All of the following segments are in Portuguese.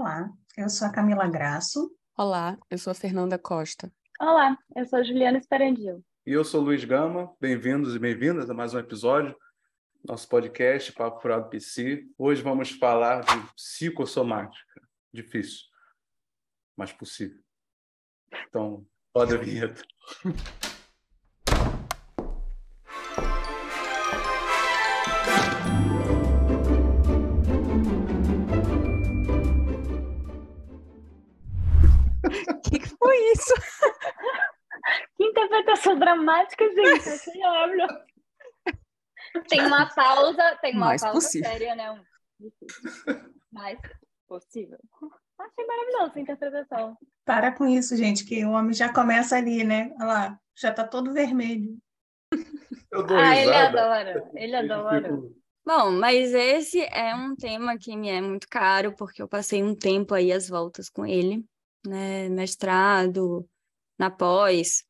Olá, eu sou a Camila Graço. Olá, eu sou a Fernanda Costa. Olá, eu sou a Juliana Esperandil. E eu sou o Luiz Gama. Bem-vindos e bem-vindas a mais um episódio do nosso podcast Papo Furado PC. Hoje vamos falar de psicossomática. Difícil, mas possível. Então, roda a vinheta. interpretação dramática, gente. Achei maravilhoso. Tem uma pausa, tem uma Mais pausa possível. séria, né? Um- Mais possível. Achei maravilhosa a interpretação. Para com isso, gente, que o homem já começa ali, né? Olha lá, já tá todo vermelho. Eu dou Ah, ele adora. Ele adora. Bom, mas esse é um tema que me é muito caro, porque eu passei um tempo aí às voltas com ele, né? Mestrado, na pós.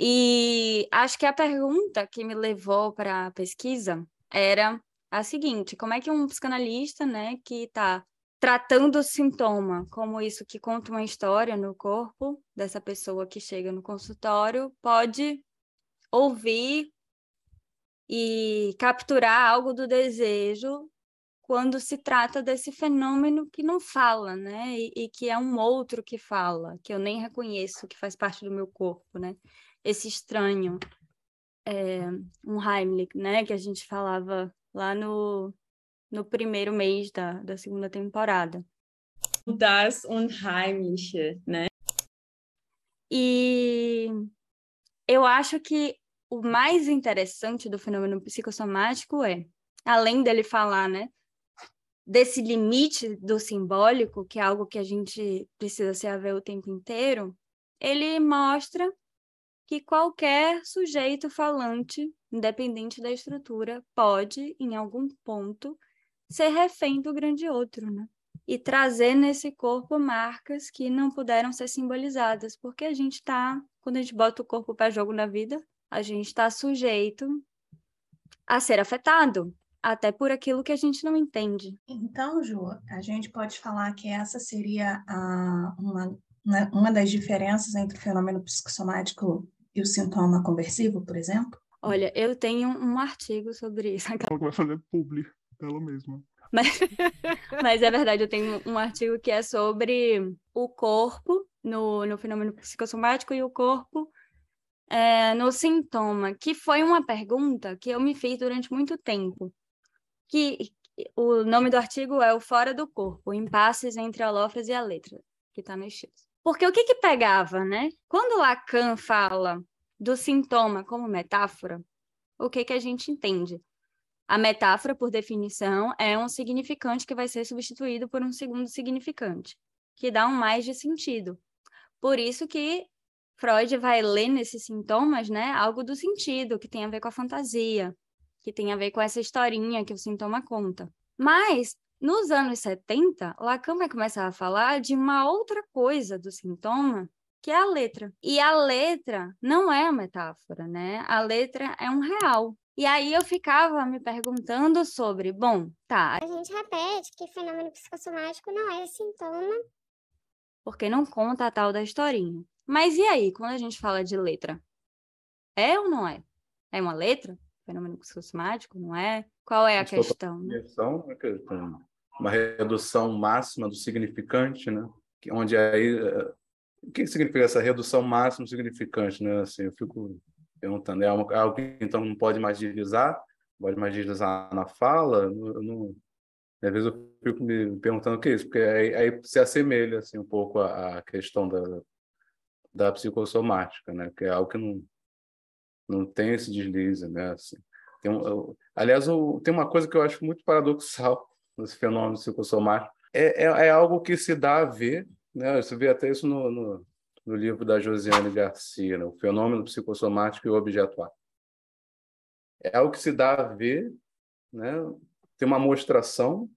E acho que a pergunta que me levou para a pesquisa era a seguinte: como é que um psicanalista, né, que está tratando o sintoma como isso que conta uma história no corpo dessa pessoa que chega no consultório, pode ouvir e capturar algo do desejo quando se trata desse fenômeno que não fala, né? E, e que é um outro que fala, que eu nem reconheço, que faz parte do meu corpo, né? Esse estranho, é, um Heimlich, né? Que a gente falava lá no, no primeiro mês da, da segunda temporada. das Unheimliche, né? E eu acho que o mais interessante do fenômeno psicossomático é, além dele falar, né, desse limite do simbólico, que é algo que a gente precisa se haver o tempo inteiro, ele mostra que qualquer sujeito falante, independente da estrutura, pode, em algum ponto, ser refém do grande outro, né? e trazer nesse corpo marcas que não puderam ser simbolizadas, porque a gente está, quando a gente bota o corpo para jogo na vida, a gente está sujeito a ser afetado, até por aquilo que a gente não entende. Então, Ju, a gente pode falar que essa seria a, uma, né, uma das diferenças entre o fenômeno psicossomático e o sintoma conversivo, por exemplo? Olha, eu tenho um artigo sobre isso, Ela vai fazer publi dela mesma. mas, mas é verdade, eu tenho um artigo que é sobre o corpo no, no fenômeno psicossomático e o corpo é, no sintoma, que foi uma pergunta que eu me fiz durante muito tempo. Que o nome do artigo é o Fora do Corpo, Impasses entre a Lofras e a Letra, que está no X. Porque o que que pegava, né? Quando Lacan fala do sintoma como metáfora, o que que a gente entende? A metáfora, por definição, é um significante que vai ser substituído por um segundo significante, que dá um mais de sentido. Por isso que Freud vai ler nesses sintomas, né, algo do sentido, que tem a ver com a fantasia, que tem a ver com essa historinha que o sintoma conta. Mas, nos anos 70, Lacan vai começar a falar de uma outra coisa do sintoma, que é a letra. E a letra não é a metáfora, né? A letra é um real. E aí eu ficava me perguntando sobre, bom, tá, A gente repete que fenômeno psicossomático não é sintoma. porque não conta a tal da historinha. Mas e aí, quando a gente fala de letra? É ou não é? É uma letra? Fenômeno psicossomático, não é? Qual é a Acho que eu tô- questão? Uma redução máxima do significante, né? Onde aí eh, o que significa essa redução máxima do significante, né? Assim, eu fico perguntando, é algo algo que então não pode mais deslizar, pode mais deslizar na fala, eu às vezes eu fico me perguntando o que é isso, porque aí, aí se assemelha assim um pouco à, à questão da da psicossomática, né? Que é algo que não não tem esse deslize, né? Assim, tem um, eu- aliás, o- tem uma coisa que eu acho muito paradoxal nesse fenômeno psicossomático. É, é, é algo que se dá a ver, né? Você vê até isso no, no, no livro da Josiane Garcia, né? O Fenômeno Psicossomático e o Objetuário. É algo que se dá a ver, né? Tem uma mostração,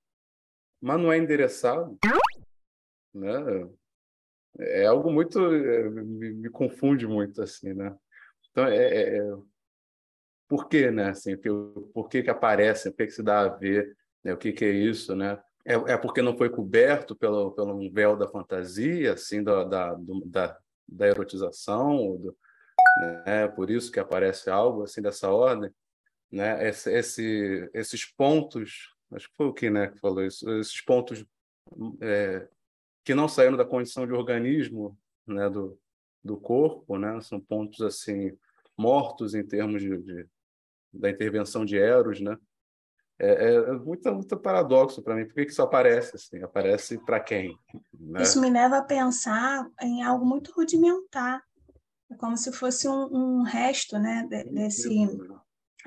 mas não é endereçado, né? É algo muito... é, me, me confunde muito, assim, né? Então, é, é- é- por que, né? Assim, por que que aparece? Por que que se dá a ver? Né? O que que é isso, né? é, é porque não foi coberto pelo, pelo um véu da fantasia, assim, da, da, do- da, da erotização, do, né? Por isso que aparece algo assim dessa ordem, né? Esse, esse, esses pontos, acho que foi o que, né, que falou isso, esses pontos é, que não saíram da condição de organismo, né, do, do corpo, né? São pontos assim mortos em termos de, de da intervenção de Eros, né? É, é muito, muito paradoxo para mim. Por que, que isso aparece assim? Aparece para quem? Né? Isso me leva a pensar em algo muito rudimentar, é como se fosse um, um resto, né, de- desse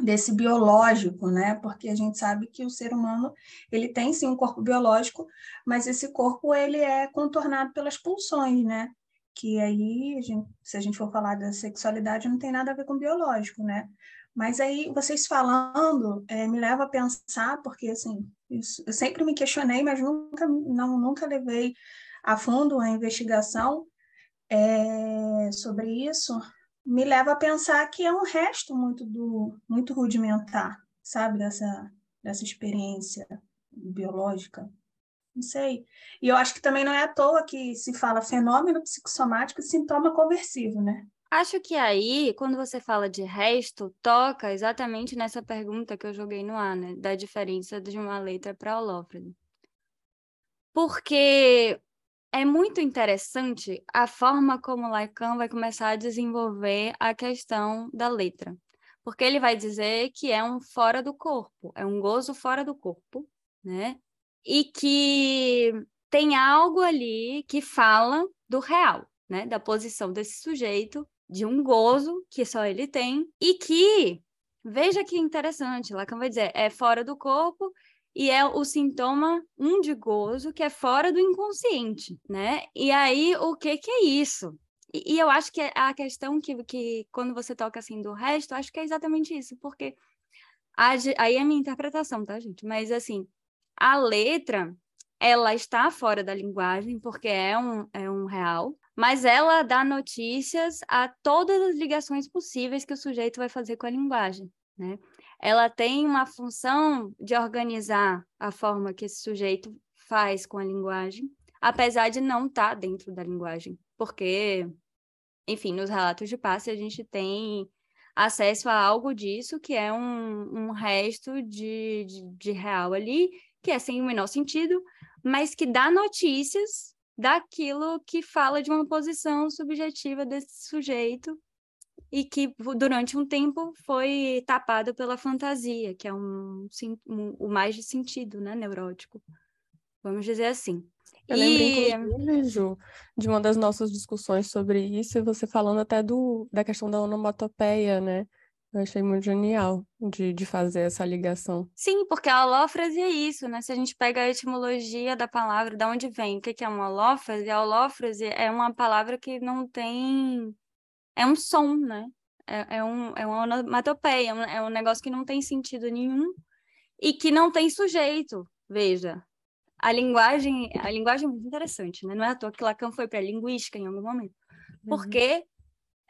desse biológico, né? Porque a gente sabe que o ser humano ele tem sim um corpo biológico, mas esse corpo ele é contornado pelas pulsões, né? Que aí, a gente- se a gente for falar da sexualidade, não tem nada a ver com biológico, né? Mas aí vocês falando eh, me leva a pensar, porque assim, isso- eu sempre me questionei, mas nunca não nunca levei a fundo a investigação eh, sobre isso me leva a pensar que é um resto muito do muito rudimentar, sabe, dessa dessa experiência biológica. Não sei. E eu acho que também não é à toa que se fala fenômeno psicossomático e sintoma conversivo, né? Acho que aí, quando você fala de resto, toca exatamente nessa pergunta que eu joguei no ar, né? Da diferença de uma letra para holófrone. Porque é muito interessante a forma como Lacan vai começar a desenvolver a questão da letra. Porque ele vai dizer que é um fora do corpo, é um gozo fora do corpo, né? E que tem algo ali que fala do real, né? Da posição desse sujeito, de um gozo que só ele tem, e que, veja que interessante, Lacan vai dizer, é fora do corpo e é o sintoma um de gozo que é fora do inconsciente, né? E aí, o que que é isso? E, e eu acho que a questão que, que, quando você toca assim do resto, acho que é exatamente isso, porque a aí é a minha interpretação, tá, gente? Mas assim, a letra, ela está fora da linguagem, porque é um, é um real, mas ela dá notícias a todas as ligações possíveis que o sujeito vai fazer com a linguagem, né? Ela tem uma função de organizar a forma que esse sujeito faz com a linguagem, apesar de não estar dentro da linguagem, porque, enfim, nos relatos de passe a gente tem acesso a algo disso, que é um, um resto de, de, de real ali, que é sem o menor sentido, mas que dá notícias daquilo que fala de uma posição subjetiva desse sujeito e que durante um tempo foi tapado pela fantasia, que é um, um- o mais de sentido, né, neurótico. Vamos dizer assim. Eu E- inclusive, Ju, de uma das nossas discussões sobre isso, e você falando até do, da questão da onomatopeia, né? Eu achei muito genial de, de fazer essa ligação. Sim, porque a holófrase é isso, né? Se a gente pega a etimologia da palavra, de onde vem, o que é uma holófrase? A holófrase é uma palavra que não tem... É um som, né? É, é, um, é uma onomatopeia, é um, é um negócio que não tem sentido nenhum e que não tem sujeito, veja. A linguagem, a linguagem é muito interessante, né? Não é à toa que Lacan foi para a linguística em algum momento. Porque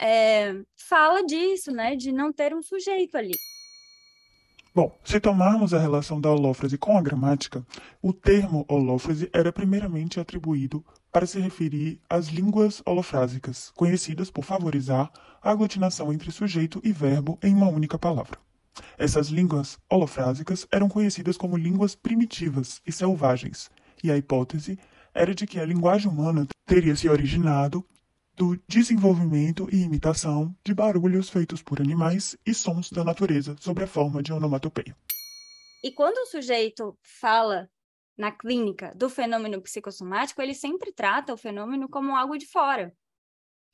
é, fala disso, né? De não ter um sujeito ali. Bom, se tomarmos a relação da holófrase com a gramática, o termo holófrase era primeiramente atribuído para se referir às línguas holofrásicas, conhecidas por favorizar a aglutinação entre sujeito e verbo em uma única palavra. Essas línguas holofrásicas eram conhecidas como línguas primitivas e selvagens, e a hipótese era de que a linguagem humana teria se originado do desenvolvimento e imitação de barulhos feitos por animais e sons da natureza sob a forma de onomatopeia. E quando o sujeito fala na clínica do fenômeno psicossomático, ele sempre trata o fenômeno como algo de fora,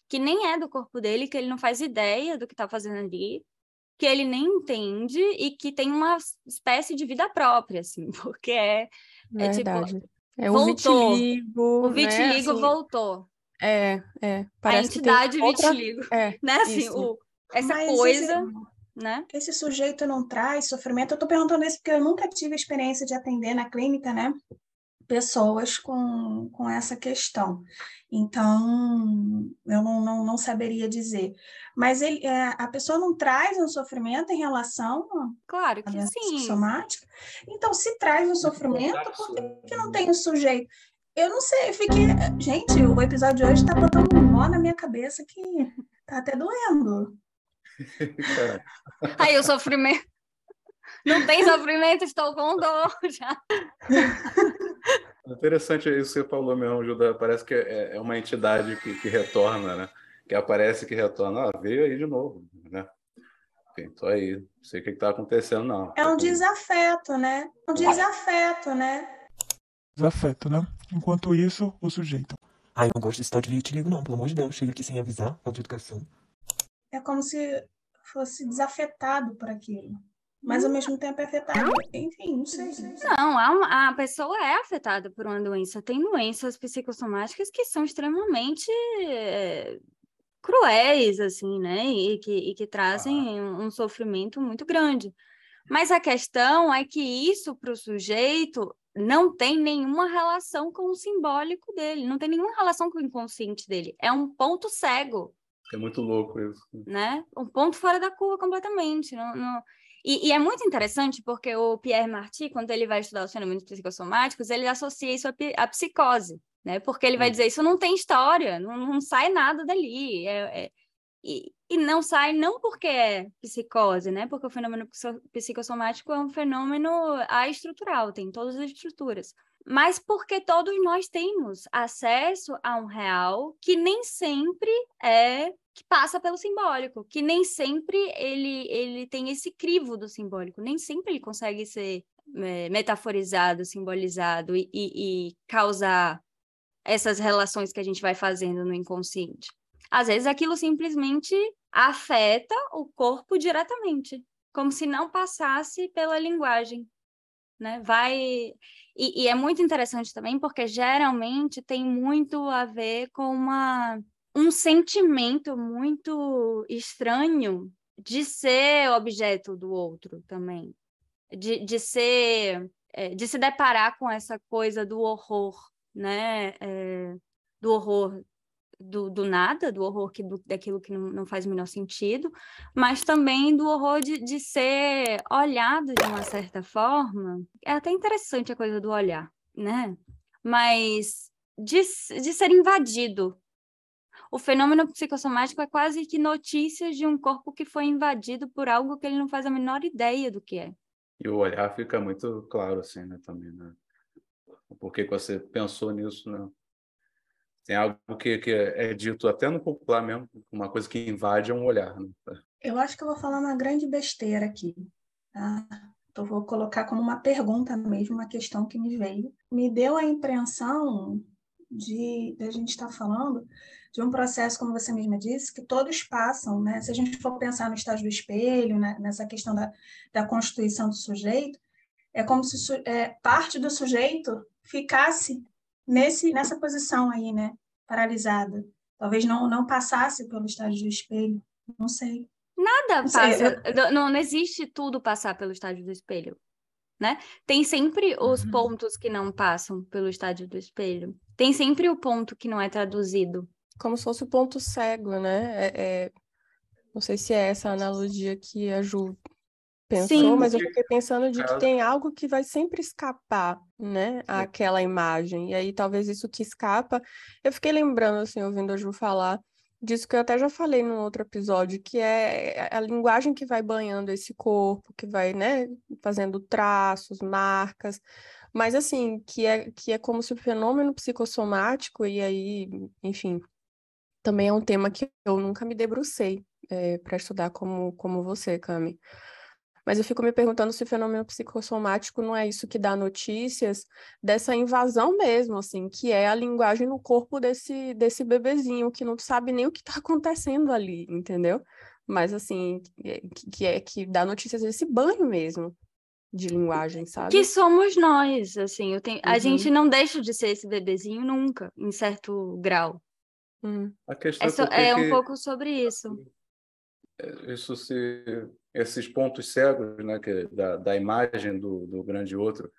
que nem é do corpo dele, que ele não faz ideia do que está fazendo ali, que ele nem entende e que tem uma espécie de vida própria, assim, porque é, é tipo. É o voltou. vitiligo, o né? vitiligo Assim, voltou, É, é. a Parece que tem entidade outra... vitiligo, É, né? Assim, o, essa Mas coisa, esse- né? Esse sujeito não traz sofrimento? Eu estou perguntando isso porque eu nunca tive a experiência de atender na clínica, né? pessoas com, com essa questão. Então, eu não, não, não saberia dizer. Mas ele, é, a pessoa não traz um sofrimento em relação Claro à que doença sim. psicossomática? Então, se traz um sofrimento, por que, que não tem o sujeito? Eu não sei, eu fiquei. Gente, o episódio de hoje está botando um nó na minha cabeça que tá até doendo. Aí o sofrimento. Não tem sofrimento, estou com dor já. Interessante isso que você falou mesmo, Judá. Parece que é, é uma entidade que, que retorna, né? Que aparece que retorna. Ah, veio aí de novo, né? Enfim, tô aí. Não sei o que está acontecendo, não. É um desafeto, né? Um desafeto, né? Desafeto, né? Enquanto isso, o sujeito. Ai, eu não gosto desse tal de te ligo, não. Pelo amor de Deus, chega aqui sem avisar. Falta de educação. É como se fosse desafetado por aquilo. Mas ao mesmo tempo é afetado. Enfim, não sei. Não, uma- a pessoa é afetada por uma doença. Tem doenças psicossomáticas que são extremamente eh, cruéis, assim, né? E que, e que trazem um, um sofrimento muito grande. Mas a questão é que isso para o sujeito não tem nenhuma relação com o simbólico dele, não tem nenhuma relação com o inconsciente dele. É um ponto cego É muito louco isso. né? Um ponto fora da curva completamente. Não, não- E, e é muito interessante porque o Pierre Marty, quando ele vai estudar os fenômenos psicossomáticos, ele associa isso à, psicose, né? Porque ele vai Hum. dizer isso não tem história, não, não sai nada dali. É- é- e, e não sai não porque é psicose, né? Porque o fenômeno psico- psicossomático é um fenômeno aestrutural, tem todas as estruturas. Mas porque todos nós temos acesso a um real que nem sempre é que passa pelo simbólico, que nem sempre ele, ele tem esse crivo do simbólico, nem sempre ele consegue ser é, metaforizado, simbolizado e, e, e causar essas relações que a gente vai fazendo no inconsciente. Às vezes aquilo simplesmente afeta o corpo diretamente, como se não passasse pela linguagem, né? Vai e, e é muito interessante também porque geralmente tem muito a ver com uma um sentimento muito estranho de ser objeto do outro também, de, de ser, eh, de se deparar com essa coisa do horror, né? Eh, do horror do, do nada, do horror que, do, daquilo que não, não faz o menor sentido, mas também do horror de, de ser olhado de uma certa forma. É até interessante a coisa do olhar, né? Mas de, de ser invadido o fenômeno psicossomático é quase que notícias de um corpo que foi invadido por algo que ele não faz a menor ideia do que é. E o olhar fica muito claro, assim, né, também, né? Por que você pensou nisso, né? Tem algo que, que é dito até no popular mesmo, uma coisa que invade é um olhar, né? Eu acho que eu vou falar uma grande besteira aqui, tá? Então, vou colocar como uma pergunta mesmo, uma questão que me veio. Me deu a impressão de, de a gente estar falando de um processo, como você mesma disse, que todos passam, né? Se a gente for pensar no estágio do espelho, né? nessa questão da, da constituição do sujeito, é como se é, parte do sujeito ficasse nesse, nessa posição aí, né? Paralisada. Talvez não, não passasse pelo estágio do espelho, não sei. Nada Não sei, passa, não, não existe tudo passar pelo estádio do espelho, né? Tem sempre os Uhum. pontos que não passam pelo estádio do espelho. Tem sempre o ponto que não é traduzido. Como se fosse o ponto cego, né? É, é- Não sei se é essa a analogia que a Ju pensou, Sim. mas eu fiquei pensando de que tem algo que vai sempre escapar, né? Àquela imagem. E aí talvez isso que escapa. Eu fiquei lembrando, assim, ouvindo a Ju falar disso que eu até já falei num outro episódio, que é a linguagem que vai banhando esse corpo, que vai, né, fazendo traços, marcas. Mas assim, que é, que é como se o fenômeno psicossomático, e aí, enfim, também é um tema que eu nunca me debrucei para estudar como, como você, Cami. Mas eu fico me perguntando se o fenômeno psicossomático não é isso que dá notícias dessa invasão mesmo, assim, que é a linguagem no corpo desse, desse bebezinho, que não sabe nem o que está acontecendo ali, entendeu? Mas assim, é- que, que é que dá notícias desse banho mesmo de linguagem, sabe? Que somos nós, assim, eu tenho, a Uhum. gente não deixa de ser esse bebezinho nunca, em certo grau. Hum. A questão É, é, so- que é um que pouco sobre isso. isso se esses pontos cegos, né, que da, da imagem do, do grande outro,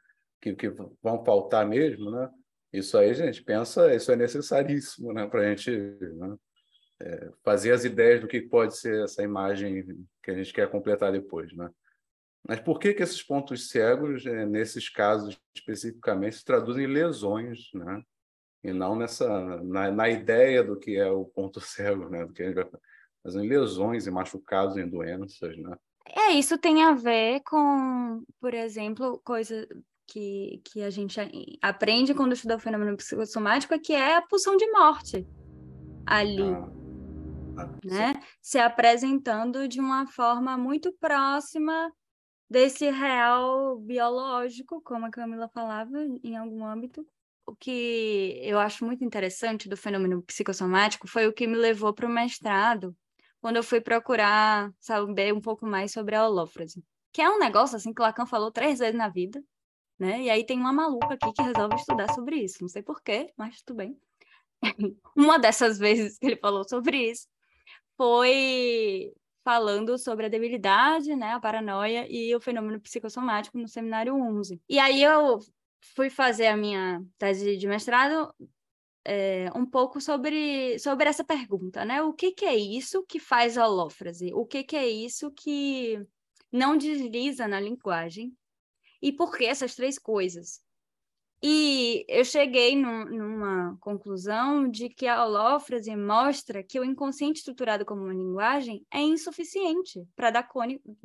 que, que vão faltar mesmo, né? Isso aí, gente, pensa, isso é necessaríssimo, né, para a gente né, é, fazer as ideias do que pode ser essa imagem que a gente quer completar depois, né? Mas por que que esses pontos cegos, é, nesses casos especificamente, se traduzem em lesões, né? E não nessa na, na ideia do que é o ponto cego, né? Do que a gente vai fazer em lesões, em machucados, em doenças, né? É, isso tem a ver com, por exemplo, coisa que, que a gente aprende quando estuda o fenômeno psicossomático, que é a pulsão de morte ali. Ah, ah, né? Se apresentando de uma forma muito próxima desse real biológico, como a Camila falava, em algum âmbito. O que eu acho muito interessante do fenômeno psicossomático foi o que me levou para o mestrado, quando eu fui procurar saber um pouco mais sobre a holófrase, que é um negócio assim que Lacan falou três vezes na vida, né? E aí tem uma maluca aqui que resolve estudar sobre isso, não sei porquê, mas tudo bem. uma dessas vezes que ele falou sobre isso foi falando sobre a debilidade, né, a paranoia e o fenômeno psicossomático no seminário 11. E aí eu fui fazer a minha tese de mestrado é, um pouco sobre, sobre essa pergunta, né? O que, que é isso que faz a holófrase? O que, que é isso que não desliza na linguagem? E por que essas três coisas? E eu cheguei num, numa conclusão de que a holófrase mostra que o inconsciente estruturado como uma linguagem é insuficiente para dar,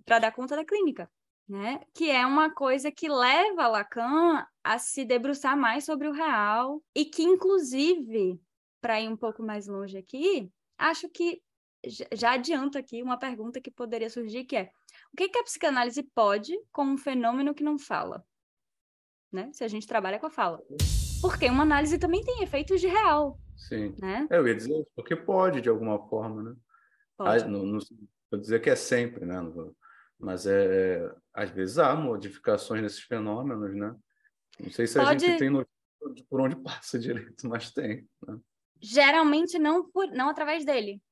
dar conta da clínica, né? Que é uma coisa que leva Lacan a se debruçar mais sobre o real e que, inclusive, para ir um pouco mais longe aqui, acho que já adianto aqui uma pergunta que poderia surgir, que é o que, que a psicanálise pode com um fenômeno que não fala? né? Se a gente trabalha com a fala. Porque uma análise também tem efeitos de real. Sim. Né? É, eu ia dizer porque pode, de alguma forma, né? Pode. Ah, não, não vou dizer que é sempre, né? Mas é, é, às vezes há modificações nesses fenômenos, né? Não sei se a pode... gente tem notícia por onde passa direito, mas tem. Né? Geralmente não, por, não através dele.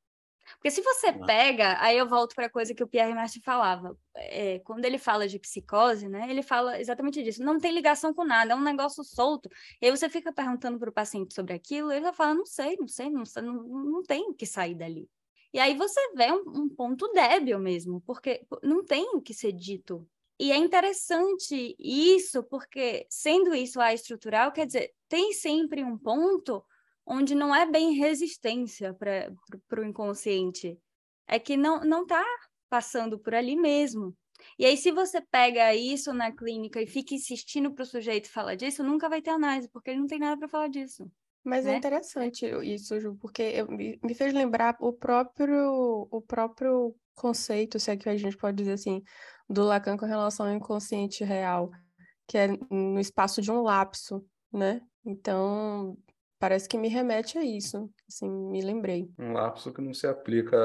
Porque se você ah. pega, aí eu volto para a coisa que o Pierre Martin falava. É, quando ele fala de psicose, né, ele fala exatamente disso. Não tem ligação com nada, é um negócio solto. E aí você fica perguntando para o paciente sobre aquilo, ele fala, não sei, não sei, não, não, não tem o que sair dali. E aí você vê um, um ponto débil mesmo, porque não tem o que ser dito. E é interessante isso, porque sendo isso a estrutural, quer dizer, tem sempre um ponto onde não é bem resistência para o inconsciente. É que não não está passando por ali mesmo. E aí, se você pega isso na clínica e fica insistindo para o sujeito falar disso, nunca vai ter análise, porque ele não tem nada para falar disso. Mas é né? é interessante isso, Ju, porque eu, me, me fez lembrar o próprio, o próprio conceito, se é que a gente pode dizer assim, do Lacan com relação ao inconsciente real, que é no espaço de um lapso, né? Então, Parece que me remete a isso, assim, me lembrei. Um lapso que não se aplica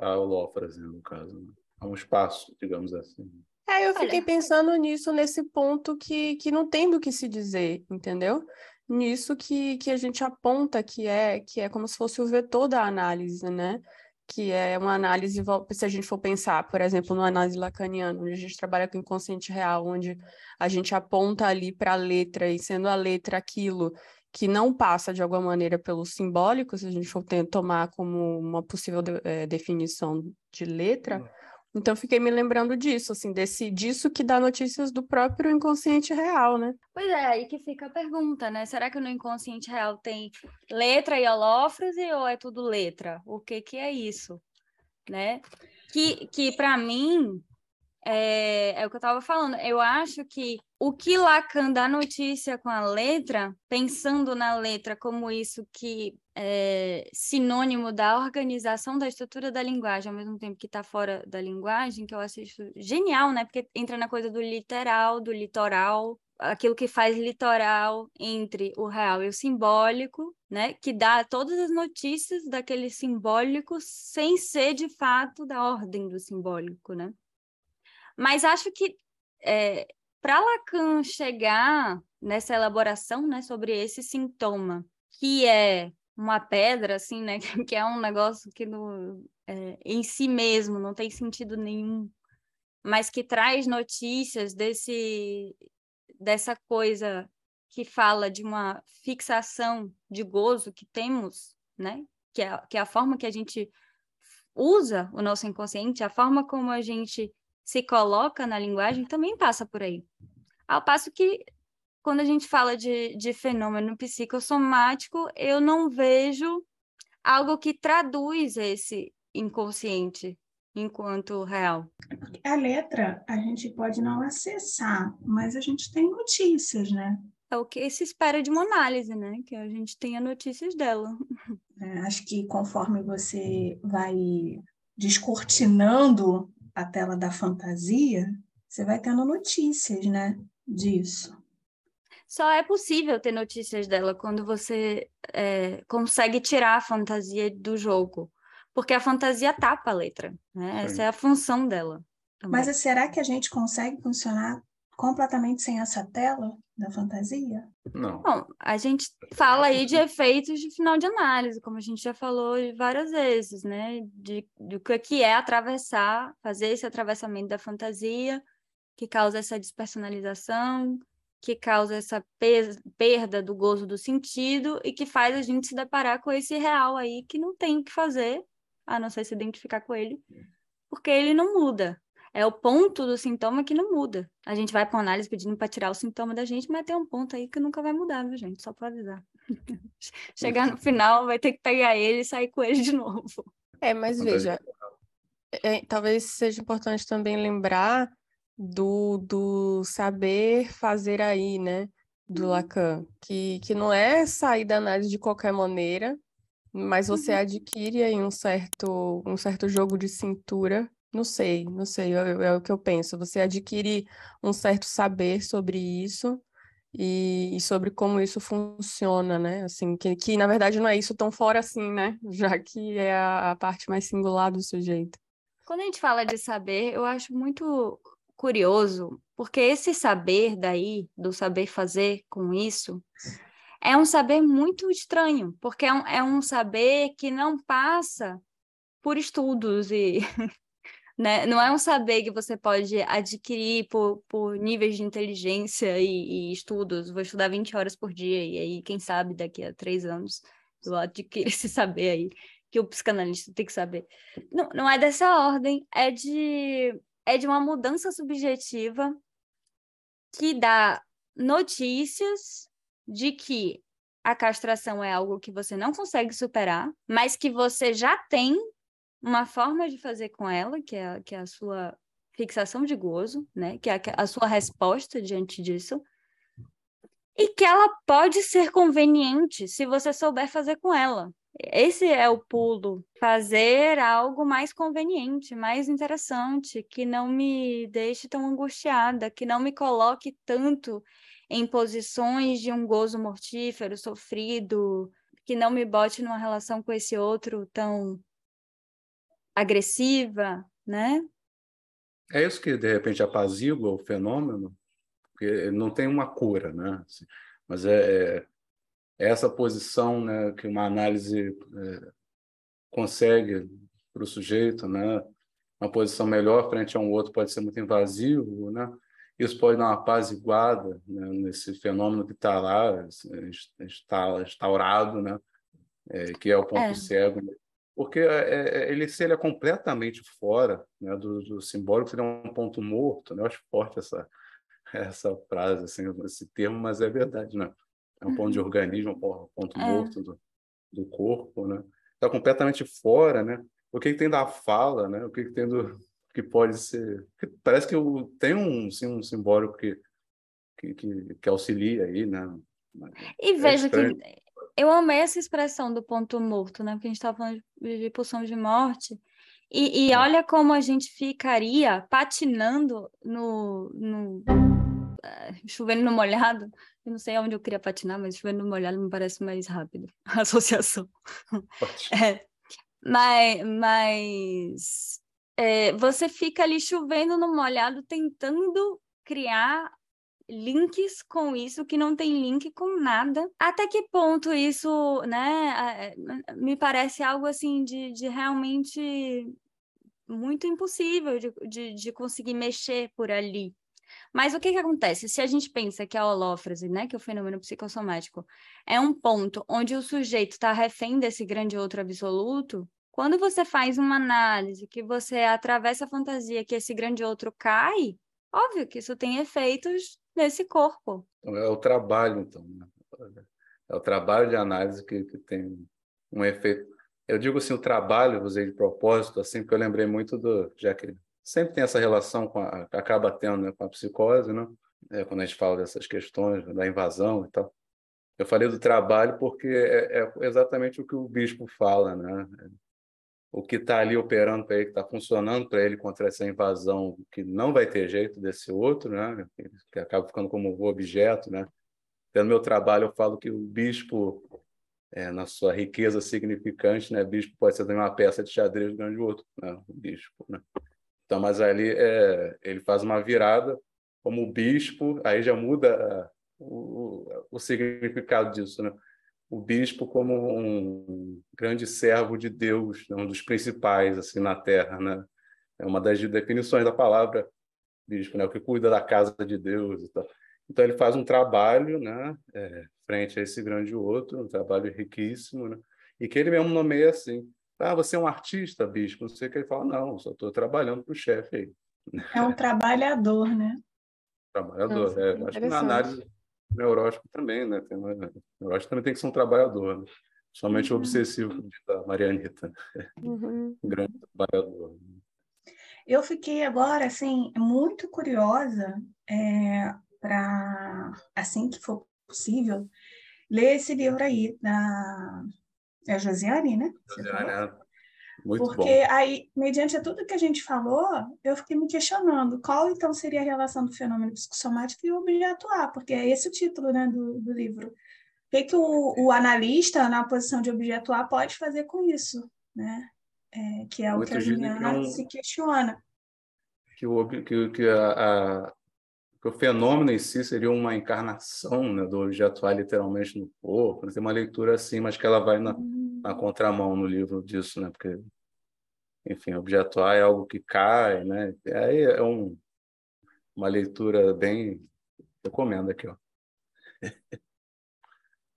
à holófrase, no caso, né? a um espaço, digamos assim. É, eu fiquei Olha. pensando nisso, nesse ponto que, que não tem do que se dizer, entendeu? Nisso que, que a gente aponta que é, que é como se fosse o vetor da análise, né? Que é uma análise, se a gente for pensar, por exemplo, no análise lacaniana, onde a gente trabalha com inconsciente real, onde a gente aponta ali para a letra, e sendo a letra aquilo que não passa de alguma maneira pelo simbólico, se a gente for tomar como uma possível de, é, definição de letra. Então fiquei me lembrando disso, assim, desse disso que dá notícias do próprio inconsciente real, né? Pois é, aí que fica a pergunta, né? Será que no inconsciente real tem letra e holófrase ou é tudo letra? O que que é isso, né? Que que para mim é, é, o que eu estava falando. Eu acho que o que Lacan dá notícia com a letra, pensando na letra como isso que é sinônimo da organização da estrutura da linguagem, ao mesmo tempo que está fora da linguagem, que eu assisto genial, né? Porque entra na coisa do literal, do litoral, aquilo que faz litoral entre o real e o simbólico, né? Que dá todas as notícias daquele simbólico sem ser de fato da ordem do simbólico, né? Mas acho que é, para Lacan chegar nessa elaboração né, sobre esse sintoma, que é uma pedra, assim, né, que é um negócio que no, é, em si mesmo não tem sentido nenhum, mas que traz notícias desse dessa coisa que fala de uma fixação de gozo que temos, né? Que é, que é a forma que a gente usa o nosso inconsciente, a forma como a gente se coloca na linguagem também passa por aí. Ao passo que, quando a gente fala de, de fenômeno psicossomático, eu não vejo algo que traduz esse inconsciente enquanto real. A letra a gente pode não acessar, mas a gente tem notícias, né? É o que se espera de uma análise, né? Que a gente tenha notícias dela. É, acho que conforme você vai descortinando a tela da fantasia, você vai tendo notícias, né? Disso. Só é possível ter notícias dela quando você é, consegue tirar a fantasia do jogo. Porque a fantasia tapa a letra, né? Essa é a função dela. Também. Mas será que a gente consegue funcionar completamente sem essa tela da fantasia? Não. Bom, a gente fala aí de efeitos de final de análise, como a gente já falou várias vezes, né? De, de o que é atravessar, fazer esse atravessamento da fantasia, que causa essa despersonalização, que causa essa perda do gozo do sentido e que faz a gente se deparar com esse real aí que não tem o que fazer, a não ser se identificar com ele, porque ele não muda, é o ponto do sintoma que não muda. A gente vai para uma análise pedindo para tirar o sintoma da gente, mas tem um ponto aí que nunca vai mudar, viu, gente? Só para avisar. Chegar no final, vai ter que pegar ele e sair com ele de novo. É, mas veja, é, talvez seja importante também lembrar do, do saber fazer aí, né? Do uhum. Lacan, que, que não é sair da análise de qualquer maneira, mas você uhum. adquire aí um certo, um certo jogo de cintura não sei, não sei, é, é o que eu penso. Você adquire um certo saber sobre isso e, e, sobre como isso funciona, né? Assim, que, que na verdade não é isso tão fora assim, né? Já que é a, a parte mais singular do sujeito. Quando a gente fala de saber, eu acho muito curioso, porque esse saber daí, do saber fazer com isso, é um saber muito estranho, porque é um, é um saber que não passa por estudos e né? Não é um saber que você pode adquirir por, por níveis de inteligência e, e, estudos. Vou estudar 20 horas por dia, e aí, quem sabe, daqui a três anos, eu adquiro esse saber aí, que o psicanalista tem que saber. Não, não é dessa ordem, é de, é de uma mudança subjetiva que dá notícias de que a castração é algo que você não consegue superar, mas que você já tem uma forma de fazer com ela, que é, que é a sua fixação de gozo, né? Que é a, a sua resposta diante disso. E que ela pode ser conveniente se você souber fazer com ela. Esse é o pulo, fazer algo mais conveniente, mais interessante, que não me deixe tão angustiada, que não me coloque tanto em posições de um gozo mortífero, sofrido, que não me bote numa relação com esse outro tão agressiva, né? É isso que, de repente, apazigua o fenômeno, porque não tem uma cura, né? Assim, mas é, é, essa posição né, que uma análise é, consegue para o sujeito, né? Uma posição melhor frente a um outro pode ser muito invasivo, né? Isso pode dar uma apaziguada né, nesse fenômeno que está lá, está instaurado, né? É, que é o ponto é. cego porque é, é, ele se ele é completamente fora né, do, do simbólico, é um ponto morto. Né? Eu acho forte essa essa frase, assim, esse termo, mas é verdade, né? É um ponto de uhum. organismo, um ponto é. morto do, do corpo, né? Está completamente fora, né? O que, que, tem da fala, né? O que, que tem do que pode ser? Parece que tem um, sim, um simbólico que, que, que, que auxilia aí, né? E é veja que eu amei essa expressão do ponto morto, né? Porque a gente estava falando de, de pulsão de morte. E, e, olha como a gente ficaria patinando no, no uh, chovendo no molhado. Eu não sei onde eu queria patinar, mas chovendo no molhado me parece mais rápido a associação. é, mas mas é, você fica ali chovendo no molhado tentando criar links com isso que não tem link com nada. Até que ponto isso, né, me parece algo assim de, de realmente muito impossível de, de, de conseguir mexer por ali. Mas o que que acontece? Se a gente pensa que a holófrase, né, que é o fenômeno psicossomático, é um ponto onde o sujeito está refém desse grande outro absoluto, quando você faz uma análise que você atravessa a fantasia que esse grande outro cai, óbvio que isso tem efeitos nesse corpo. Então, é o trabalho, então. Né? É o trabalho de análise que, que tem um efeito. Eu digo assim, o trabalho, usei de propósito, assim, porque eu lembrei muito do. Já que sempre tem essa relação com a, acaba tendo né, com a psicose, né? É, quando a gente fala dessas questões da invasão e tal. Eu falei do trabalho porque é, é exatamente o que o bispo fala, né? O que está ali operando para ele, que está funcionando para ele contra essa invasão, que não vai ter jeito desse outro, né? Que acaba ficando como objeto, né? Pelo meu trabalho, eu falo que o bispo, é, na sua riqueza significante, né? Bispo pode ser também uma peça de xadrez grande outro, né? O bispo, né? Então, mas ali é, ele faz uma virada como bispo, aí já muda o, o, significado disso, né? O bispo como um grande servo de Deus, né? um dos principais assim na Terra, né? É uma das definições da palavra bispo, né? O que cuida da casa de Deus e tal. Então ele faz um trabalho, né? É, frente a esse grande outro, um trabalho riquíssimo, né? E que ele mesmo nomeia assim, ah, você é um artista, bispo? Não sei o que ele fala. Não, só estou trabalhando para o chefe aí. É um trabalhador, né? Trabalhador, Nossa, é. Acho que na análise neurótica também, né? Tem, neurótico também tem que ser um trabalhador, né? Somente uhum. o obsessivo da Marianita. Uhum. Um grande trabalhador. Eu fiquei agora, assim, muito curiosa é, para, assim que for possível, ler esse livro aí da é Josiane, né? Josiane, é. Muito Porque bom. aí, mediante tudo que a gente falou, eu fiquei me questionando qual então seria a relação do fenômeno psicossomático e o objeto A, porque é esse o título né, do, do livro. O que, que o, o, analista, na posição de objeto A, pode fazer com isso? Né? É, que é Muito o que a Juliana é se questiona. Que, o, que, que a, a, que o fenômeno em si seria uma encarnação né, do objeto A literalmente no corpo. Tem uma leitura assim, mas que ela vai na, na contramão no livro disso, né? Porque, enfim, objeto A é algo que cai, né? Aí é um, uma leitura bem... Recomendo aqui, ó.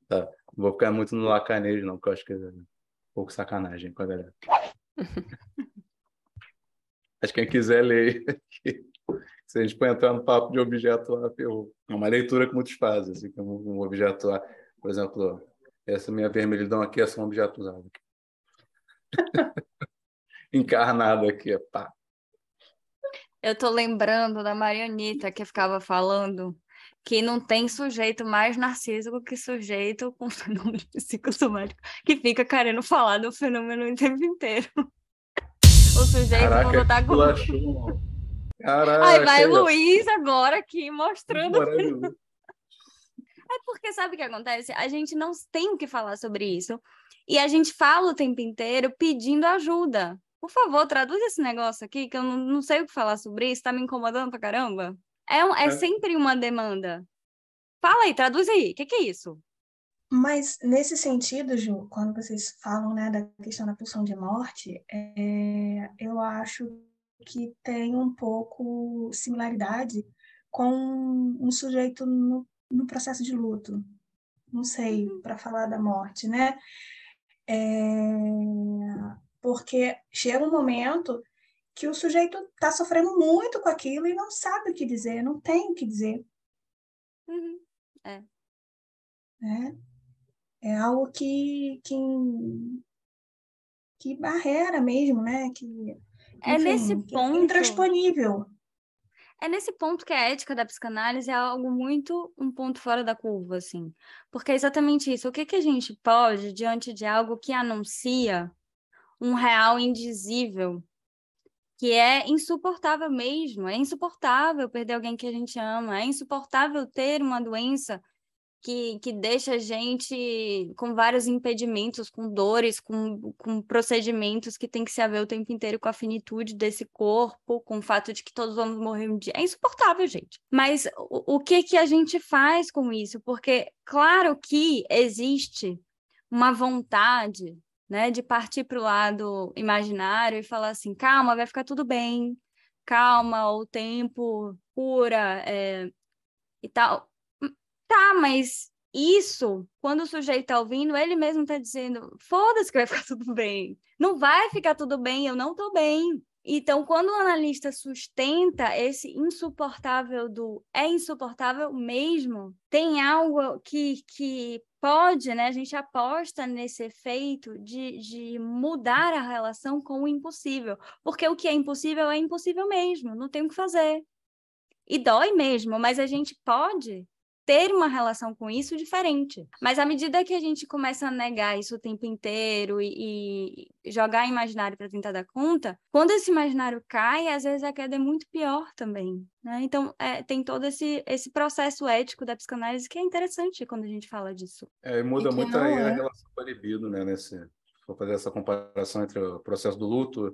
tá. Não vou ficar muito no lacanejo, não, porque eu acho que é um pouco sacanagem com a galera. Acho que quem quiser ler se a gente for entrar no papo de objeto A, É uma leitura que muitos fazem, assim, como um objeto A. Por exemplo, essa minha vermelhidão aqui é só um objeto usado. Encarnado aqui, pá. Eu tô lembrando da Marianita que ficava falando que não tem sujeito mais narcísico que sujeito com fenômeno psicossomático que fica querendo falar do fenômeno o tempo inteiro. O sujeito Caraca, tá com... Caraca, Aí vai Luiz agora aqui mostrando. É porque sabe o que acontece? A gente não tem o que falar sobre isso. E a gente fala o tempo inteiro pedindo ajuda. Por favor, traduz esse negócio aqui, que eu não, não sei o que falar sobre isso, tá me incomodando pra caramba. É, um, é, é. sempre uma demanda. Fala aí, traduz aí, o que, que é isso? Mas nesse sentido, Ju, quando vocês falam né, da questão da pulsão de morte, é, eu acho que tem um pouco similaridade com um sujeito no, no processo de luto. Não sei, uhum. para falar da morte, né? É, porque chega um momento que o sujeito está sofrendo muito com aquilo e não sabe o que dizer, não tem o que dizer. Uhum. É. é. É algo que, que, que barreira mesmo, né? Que é Enfim, nesse ponto. Intransponível. É nesse ponto que a ética da psicanálise é algo muito um ponto fora da curva, assim. Porque é exatamente isso. O que, que a gente pode, diante de algo que anuncia um real indizível, que é insuportável mesmo, é insuportável perder alguém que a gente ama, é insuportável ter uma doença que, que deixa a gente com vários impedimentos, com dores, com, com procedimentos que tem que se haver o tempo inteiro com a finitude desse corpo, com o fato de que todos vamos morrer um dia. É insuportável, gente. Mas o, o que, que a gente faz com isso? Porque, claro que existe uma vontade né, de partir para o lado imaginário e falar assim: calma, vai ficar tudo bem, calma, o tempo cura é, e tal. Tá, mas isso, quando o sujeito tá ouvindo, ele mesmo tá dizendo: foda-se que vai ficar tudo bem. Não vai ficar tudo bem, eu não tô bem. Então, quando o analista sustenta esse insuportável do é insuportável mesmo, tem algo que, que pode, né? A gente aposta nesse efeito de, de mudar a relação com o impossível. Porque o que é impossível é impossível mesmo, não tem o que fazer. E dói mesmo, mas a gente pode ter uma relação com isso diferente. Mas à medida que a gente começa a negar isso o tempo inteiro e, e jogar imaginário para tentar dar conta, quando esse imaginário cai, às vezes a queda é muito pior também. Né? Então, é, tem todo esse, esse processo ético da psicanálise que é interessante quando a gente fala disso. É, muda muito aí é. a relação com a libido, né? Nesse, se for fazer essa comparação entre o processo do luto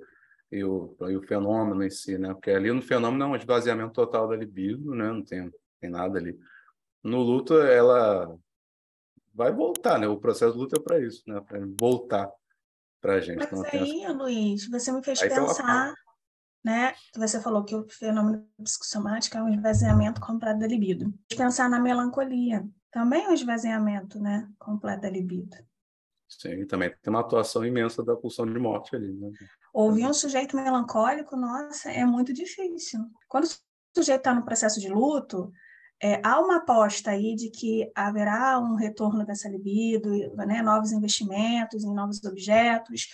e o, e o fenômeno em si, né? Porque ali no fenômeno é um esvaziamento total da libido, né? Não tem, tem nada ali no luto ela vai voltar, né? O processo do luto é para isso, né? Para voltar para a gente. Mas aí, essa- Luiz, você me fez Aí pensar, né? Você falou que o fenômeno psicossomático é um esvaziamento completo da libido. Pensar na melancolia, também é um esvaziamento, né? Completo da libido. Sim, também tem uma atuação imensa da pulsão de morte ali, né? Ouvir um sujeito melancólico, nossa, é muito difícil. Quando o sujeito está no processo de luto, é, há uma aposta aí de que haverá um retorno dessa libido, né, novos investimentos em novos objetos,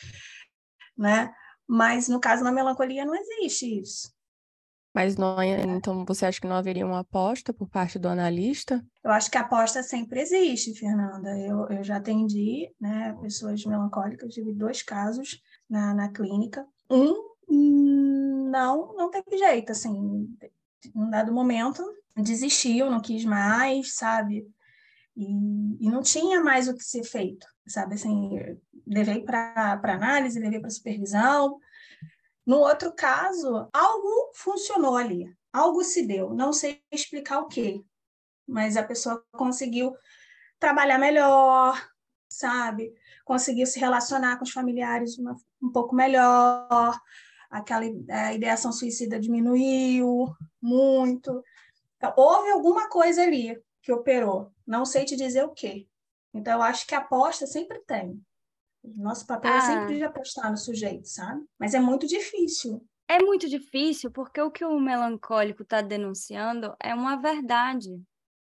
né? Mas no caso da melancolia não existe isso. Mas não, é- então você acha que não haveria uma aposta por parte do analista? Eu acho que a aposta sempre existe, Fernanda. Eu, eu já atendi né, pessoas melancólicas, tive dois casos na, na clínica. Um hum, não, não teve jeito, assim, em um dado momento desistiu, não quis mais, sabe? E, e não tinha mais o que ser feito, sabe? Assim, levei para análise, levei para supervisão. No outro caso, algo funcionou ali, algo se deu, não sei explicar o quê, mas a pessoa conseguiu trabalhar melhor, sabe? Conseguiu se relacionar com os familiares uma, um pouco melhor, aquela a ideação suicida diminuiu muito. Então, houve alguma coisa ali que operou, não sei te dizer o quê. Então, eu acho que a aposta sempre tem. Nosso papel é Ah. sempre de apostar no sujeito, sabe? Mas é muito difícil. É muito difícil porque o que o melancólico está denunciando é uma verdade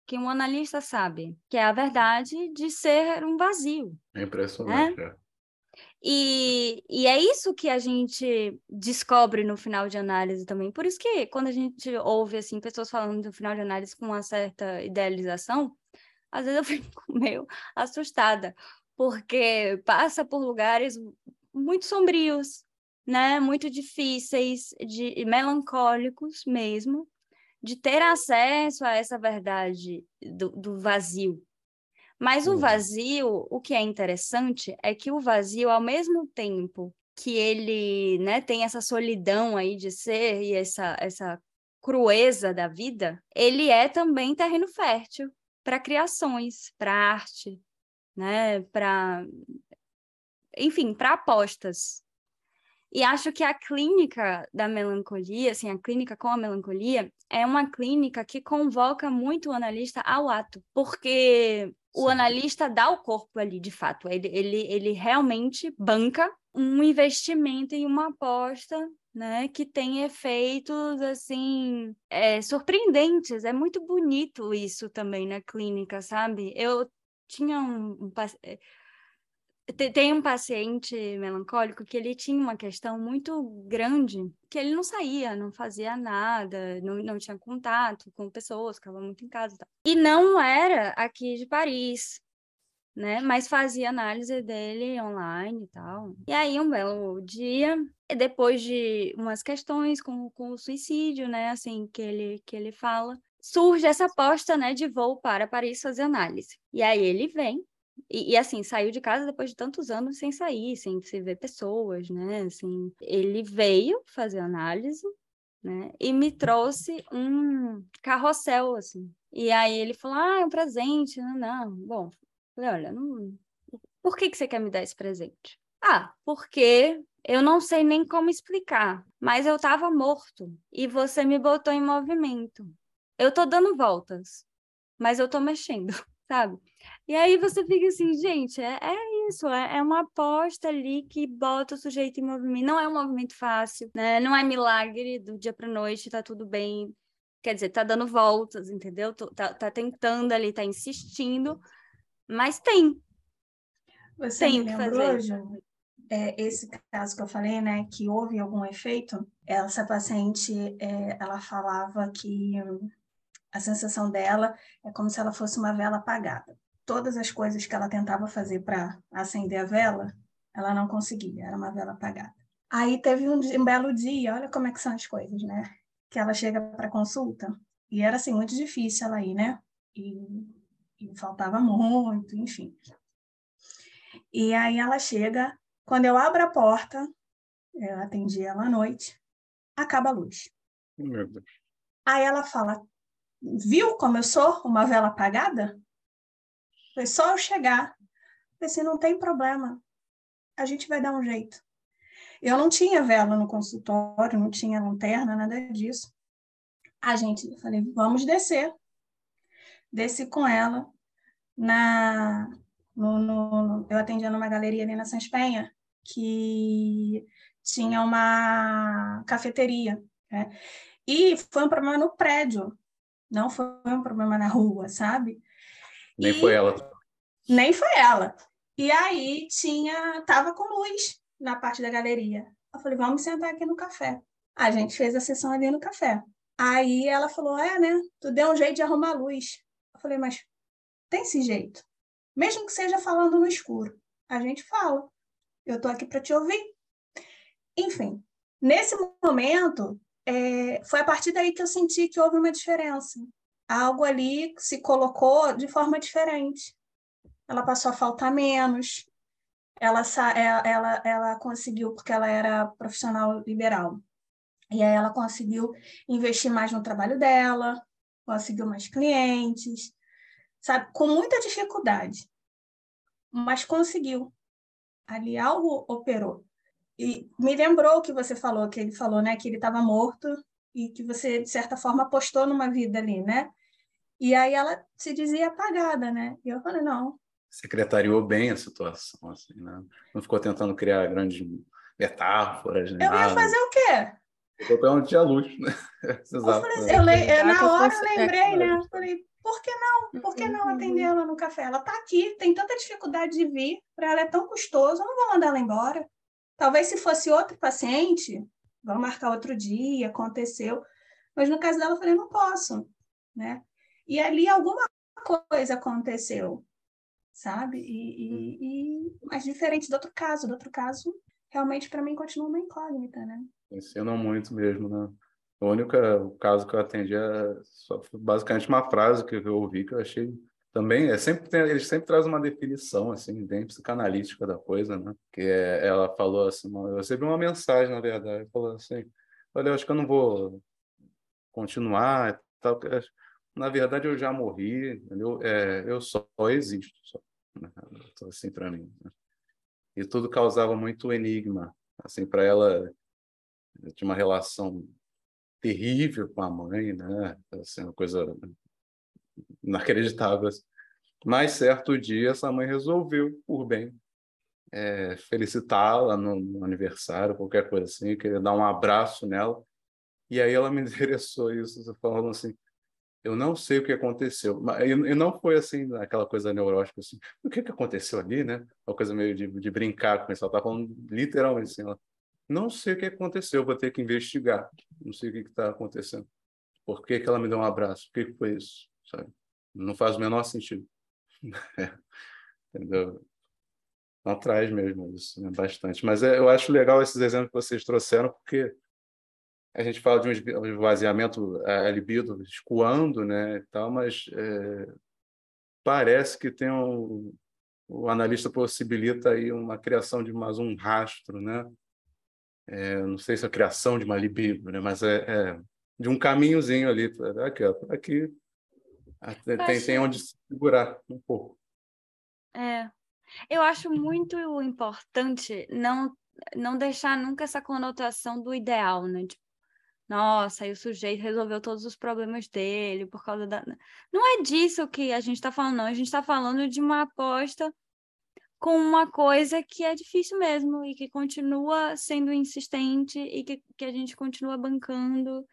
que um analista sabe, que é a verdade de ser um vazio. É impressionante. é. E, e é isso que a gente descobre no final de análise também. Por isso que quando a gente ouve assim pessoas falando do final de análise com uma certa idealização, às vezes eu fico meio assustada, porque passa por lugares muito sombrios, né? Muito difíceis, de melancólicos mesmo, de ter acesso a essa verdade do, do vazio, mas o Uhum. vazio, o que é interessante é que o vazio, ao mesmo tempo que ele, né, tem essa solidão aí de ser e essa, essa crueza da vida, ele é também terreno fértil para criações, para arte, né, para enfim, para apostas. E acho que a clínica da melancolia, assim, a clínica com a melancolia, é uma clínica que convoca muito o analista ao ato, porque o analista dá o corpo ali, de fato. Ele, ele, ele realmente banca um investimento em uma aposta, né, que tem efeitos, assim, é, surpreendentes. É muito bonito isso também na clínica, sabe? Eu tinha um, um tem um paciente melancólico que ele tinha uma questão muito grande, que ele não saía, não fazia nada, não, não tinha contato com pessoas, ficava muito em casa. e tal. E não era aqui de Paris, né? Mas fazia análise dele online e tal. E aí, um belo dia, depois de umas questões com, com o suicídio, né? Assim, que ele, que ele fala, surge essa aposta, né, de voo para Paris fazer análise. E aí ele vem, e, e, assim, saiu de casa depois de tantos anos sem sair, sem se ver pessoas, né? Assim, ele veio fazer análise, né? E me trouxe um carrossel, assim. E aí ele falou, ah, é um presente. Não, não. Bom, falei, olha, não... por que que você quer me dar esse presente? Ah, porque eu não sei nem como explicar, mas eu estava morto e você me botou em movimento. Eu tô dando voltas, mas eu tô mexendo, sabe? E aí você fica assim, gente, é, é isso, é, é uma aposta ali que bota o sujeito em movimento. Não é um movimento fácil, né? Não é milagre do dia para noite, tá tudo bem. Quer dizer, tá dando voltas, entendeu? Tá, tá tentando ali, tá insistindo, mas tem. Você tem lembrou, Ju, é, esse caso que eu falei, né, que houve algum efeito? Essa paciente, é, ela falava que a sensação dela é como se ela fosse uma vela apagada todas as coisas que ela tentava fazer para acender a vela, ela não conseguia, era uma vela apagada. Aí teve um, um belo dia, olha como é que são as coisas, né? Que ela chega para consulta e era assim muito difícil ela ir, né? E, e faltava muito, enfim. E aí ela chega, quando eu abro a porta, eu atendi ela à noite, acaba a luz. Aí ela fala: Viu como eu sou uma vela apagada? Foi só eu chegar. Falei assim, não tem problema. A gente vai dar um jeito. Eu não tinha vela no consultório, não tinha lanterna, nada disso. A gente, eu falei, vamos descer. Desci com ela na no, no, eu atendia numa galeria ali na Sans Penha, que tinha uma cafeteria. Né? E foi um problema no prédio, não foi um problema na rua, sabe? Nem e... foi ela. Nem foi ela. E aí tinha, tava com luz na parte da galeria. Eu falei, vamos sentar aqui no café. A gente fez a sessão ali no café. Aí ela falou, é, né? Tu deu um jeito de arrumar luz. Eu falei, mas tem esse jeito. Mesmo que seja falando no escuro. A gente fala. Eu tô aqui para te ouvir. Enfim, nesse momento, é, foi a partir daí que eu senti que houve uma diferença algo ali se colocou de forma diferente. Ela passou a faltar menos, ela, é, ela, ela conseguiu, porque ela era profissional liberal, e aí ela conseguiu investir mais no trabalho dela, conseguiu mais clientes, sabe, com muita dificuldade, mas conseguiu. Ali algo operou. E me lembrou o que você falou, que ele falou, né, que ele estava morto e que você, de certa forma, apostou numa vida ali, né? E aí ela se dizia apagada, né? E eu falei, não. Secretariou bem a situação, assim, né? Não ficou tentando criar grandes metáforas, né? Eu ia fazer o quê? Ficou pelo dia luz, né? Eu, falei, assim, eu, le... eu na hora eu lembrei, né? Eu falei, por que não? Por que não atender ela no café? Ela tá aqui, tem tanta dificuldade de vir, para ela é tão custoso, eu não vou mandar ela embora. Talvez se fosse outro paciente, vamos marcar outro dia, aconteceu. Mas no caso dela, eu falei, não posso, né? E ali alguma coisa aconteceu, sabe? E, e, e... mas diferente do outro caso, do outro caso, realmente para mim continua uma incógnita, né? Ensinam muito mesmo, né? O único caso que eu atendi é só basicamente uma frase que eu ouvi que eu achei também é sempre tem, eles sempre trazem uma definição assim bem psicanalítica da coisa né que é, ela falou assim uma, eu recebi uma mensagem na verdade falou assim olha eu acho que eu não vou continuar tal na verdade eu já morri eu é, eu só existo só né? assim para mim né? e tudo causava muito enigma assim para ela tinha uma relação terrível com a mãe né assim uma coisa inacreditável. Mas certo dia essa mãe resolveu, por bem, é, felicitá-la no, no, aniversário, qualquer coisa assim, queria dar um abraço nela. E aí ela me endereçou isso, falando assim, eu não sei o que aconteceu. E não foi assim, aquela coisa neurótica, assim, o que, que aconteceu ali, né? Uma coisa meio de, de brincar com isso. Ela estava falando literalmente assim, ela, não sei o que aconteceu, vou ter que investigar. Não sei o que está acontecendo. Por que, que ela me deu um abraço? O que, que foi isso? Sabe? Não faz o menor sentido. Entendeu? Não traz mesmo isso, né? bastante. Mas é, eu acho legal esses exemplos que vocês trouxeram, porque a gente fala de um esvaziamento a libido escoando, né, e tal, mas é, parece que tem um, o analista possibilita aí uma criação de mais um rastro, né? É, não sei se é a criação de uma libido, né? Mas é, é de um caminhozinho ali, aqui, ó, aqui tem, tem onde segurar um pouco. É. Eu acho muito importante não, não deixar nunca essa conotação do ideal, né? Tipo, nossa, aí o sujeito resolveu todos os problemas dele por causa da. Não é disso que a gente está falando, não. A gente está falando de uma aposta com uma coisa que é difícil mesmo e que continua sendo insistente e que, que a gente continua bancando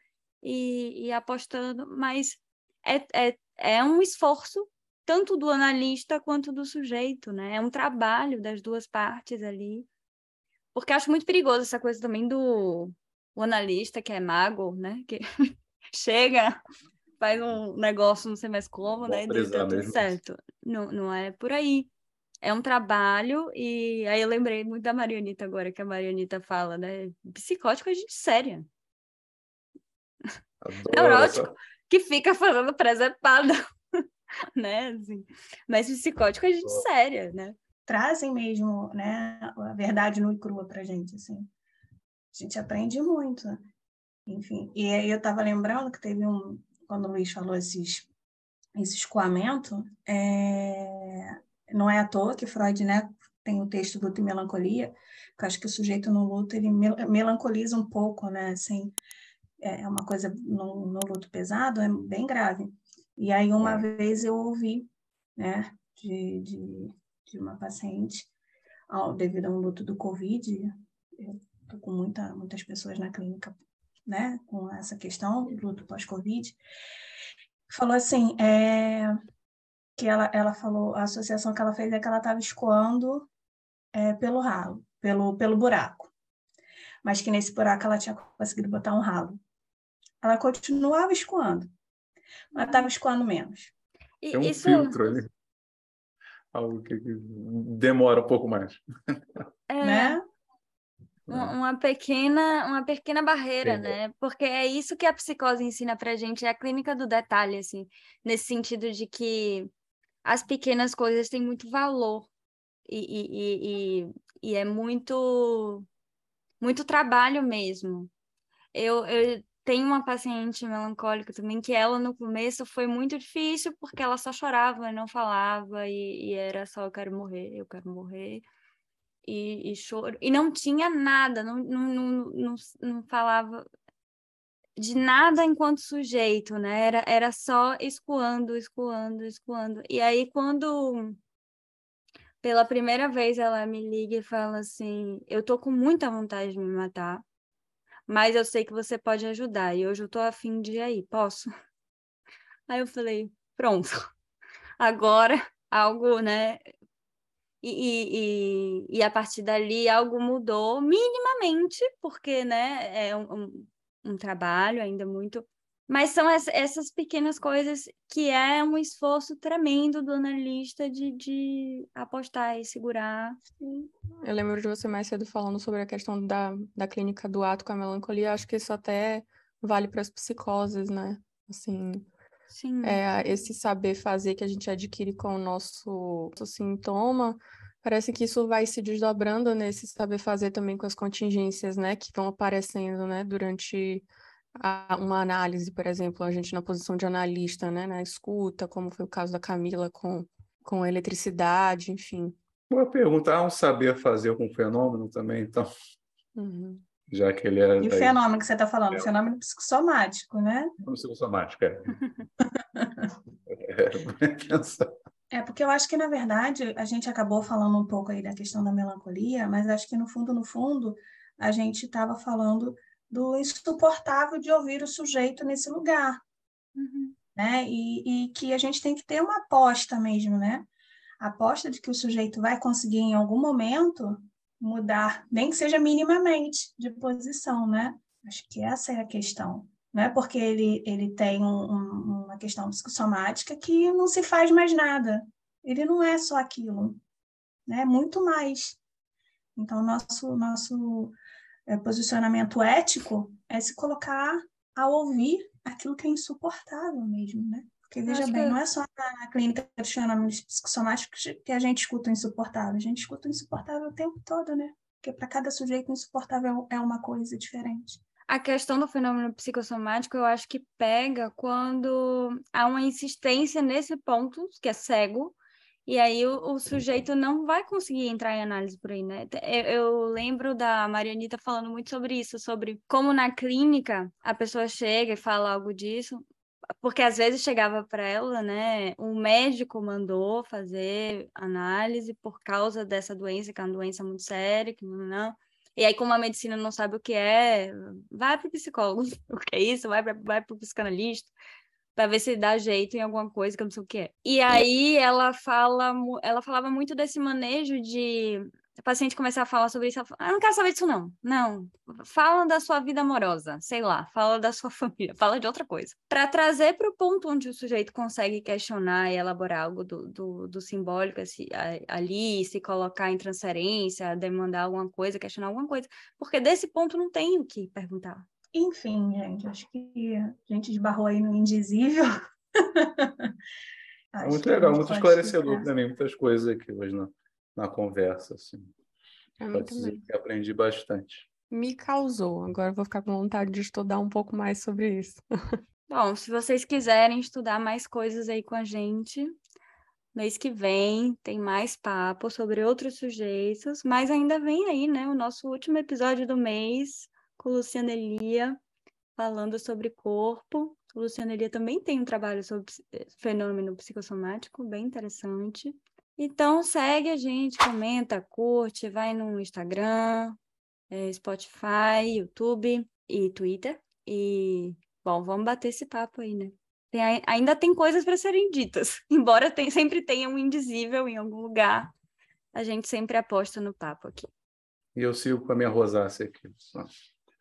e, e apostando, mas é, é, é um esforço tanto do analista quanto do sujeito, né? É um trabalho das duas partes ali. Porque acho muito perigoso essa coisa também do o analista que é mago, né? Que chega, faz um negócio, não sei mais como, né? E deu tudo certo. Não, não é por aí é um trabalho, e aí eu lembrei muito da Marianita agora, que a Marianita fala, né? Psicótico é gente séria. Neurótico, que fica fazendo presepada, né? Assim. Mas psicótico é gente séria, né? Trazem mesmo, né, a verdade nua e crua pra gente, assim. A gente aprende muito, enfim. E aí eu estava lembrando que teve um, quando o Luiz falou esses, esse escoamento, é, não é à toa que Freud né, tem o texto Luto e Melancolia, que eu acho que o sujeito no luto ele melancoliza um pouco, né? Assim, é uma coisa no, luto pesado, é bem grave. E aí uma é. vez eu ouvi, né, de, de, de uma paciente, ao, devido a um luto do Covid, eu tô com muita, muitas pessoas na clínica, né, com essa questão, luto pós-Covid, falou assim, é, que ela, ela falou, a associação que ela fez é que ela estava escoando é, pelo ralo, pelo, pelo buraco. Mas que nesse buraco ela tinha conseguido botar um ralo. Ela continuava escoando, mas estava escoando menos. É um isso... filtro ali. Algo que demora um pouco mais. É, né? Uma pequena, uma pequena barreira, né? Porque é isso que a psicose ensina pra gente, é a clínica do detalhe, assim, nesse sentido de que as pequenas coisas têm muito valor e, e, e, e é muito, muito trabalho mesmo. Eu, eu tenho uma paciente melancólica também que ela no começo foi muito difícil porque ela só chorava e não falava e, e era só eu quero morrer, eu quero morrer e, e choro e não tinha nada, não, não, não, não, não falava de nada enquanto sujeito, né? Era, era só escoando, escoando, escoando. E aí, quando pela primeira vez ela me liga e fala assim: Eu tô com muita vontade de me matar, mas eu sei que você pode ajudar, e hoje eu tô afim de ir aí, posso? Aí eu falei: Pronto, agora algo, né? E, e, e, a partir dali algo mudou minimamente, porque né, é um, um trabalho ainda muito. Mas são essas pequenas coisas que é um esforço tremendo do analista de, de apostar e segurar. Sim. Eu lembro de você mais cedo falando sobre a questão da, da clínica do ato com a melancolia. Acho que isso até vale para as psicoses, né? Assim, Sim. É, esse saber fazer que a gente adquire com o nosso, nosso sintoma Parece que isso vai se desdobrando nesse saber fazer também com as contingências, né, que vão aparecendo, né, durante uma análise, por exemplo, a gente na posição de analista, né, na escuta, como foi o caso da Camila com, com a eletricidade, enfim. Boa pergunta. Há um saber fazer com o fenômeno também, então? Uhum. Já que ele é. E o fenômeno que você está falando? É. O fenômeno psicossomático, né? Fenômeno psicossomático, é. é. É, porque eu acho que, na verdade, a gente acabou falando um pouco aí da questão da melancolia, mas acho que, no fundo, no fundo, a gente estava falando do insuportável de ouvir o sujeito nesse lugar. Uhum. Né? E, e, que a gente tem que ter uma aposta mesmo, né? A aposta de que o sujeito vai conseguir, em algum momento, mudar, nem que seja minimamente, de posição, né? Acho que essa é a questão não é porque ele, ele tem um, um, uma questão psicossomática que não se faz mais nada. Ele não é só aquilo, né? é muito mais. Então, nosso, nosso é, posicionamento ético é se colocar a ouvir aquilo que é insuportável mesmo, né? Porque, veja bem, que... não é só na clínica de fenômenos psicossomáticos que a gente escuta o insuportável, a gente escuta o insuportável o tempo todo, né? Porque para cada sujeito o insuportável é uma coisa diferente. A questão do fenômeno psicossomático eu acho que pega quando há uma insistência nesse ponto, que é cego, E aí o, o, sujeito não vai conseguir entrar em análise por aí, né? Eu, eu, lembro da Marianita falando muito sobre isso, sobre como na clínica a pessoa chega e fala algo disso, porque às vezes chegava para ela, né? Um médico mandou fazer análise por causa dessa doença, que é uma doença muito séria, que não. E aí, como a medicina não sabe o que é, vai para o psicólogo, o que é isso, vai para vai o psicanalista, para ver se dá jeito em alguma coisa que eu não sei o que é. E aí ela fala, ela falava muito desse manejo de o paciente começar a falar sobre isso, ela fala, ah, não quero saber disso não. Não, fala da sua vida amorosa, sei lá, fala da sua família, fala de outra coisa. Para trazer para o ponto onde o sujeito consegue questionar e elaborar algo do, do, do simbólico ali, se colocar em transferência, demandar alguma coisa, questionar alguma coisa, porque desse ponto não tem o que perguntar. Enfim, gente, acho que a gente esbarrou aí no indizível. muito legal, muito esclarecedor para mim, muitas coisas aqui hoje na, na conversa. Assim. É Pode dizer que aprendi bastante. Me causou, agora vou ficar com vontade de estudar um pouco mais sobre isso. Bom, se vocês quiserem estudar mais coisas aí com a gente, mês que vem tem mais papo sobre outros sujeitos, mas ainda vem aí, né, o nosso último episódio do mês, com Luciana Elia, falando sobre corpo. O Luciana Elia também tem um trabalho sobre fenômeno psicossomático, bem interessante. Então, segue a gente, comenta, curte, vai no Instagram, é, Spotify, YouTube e Twitter. E, bom, vamos bater esse papo aí, né? Tem, ainda tem coisas para serem ditas, embora tem, sempre tenha um indizível em algum lugar, a gente sempre aposta no papo aqui. E eu sigo com a minha rosácea aqui.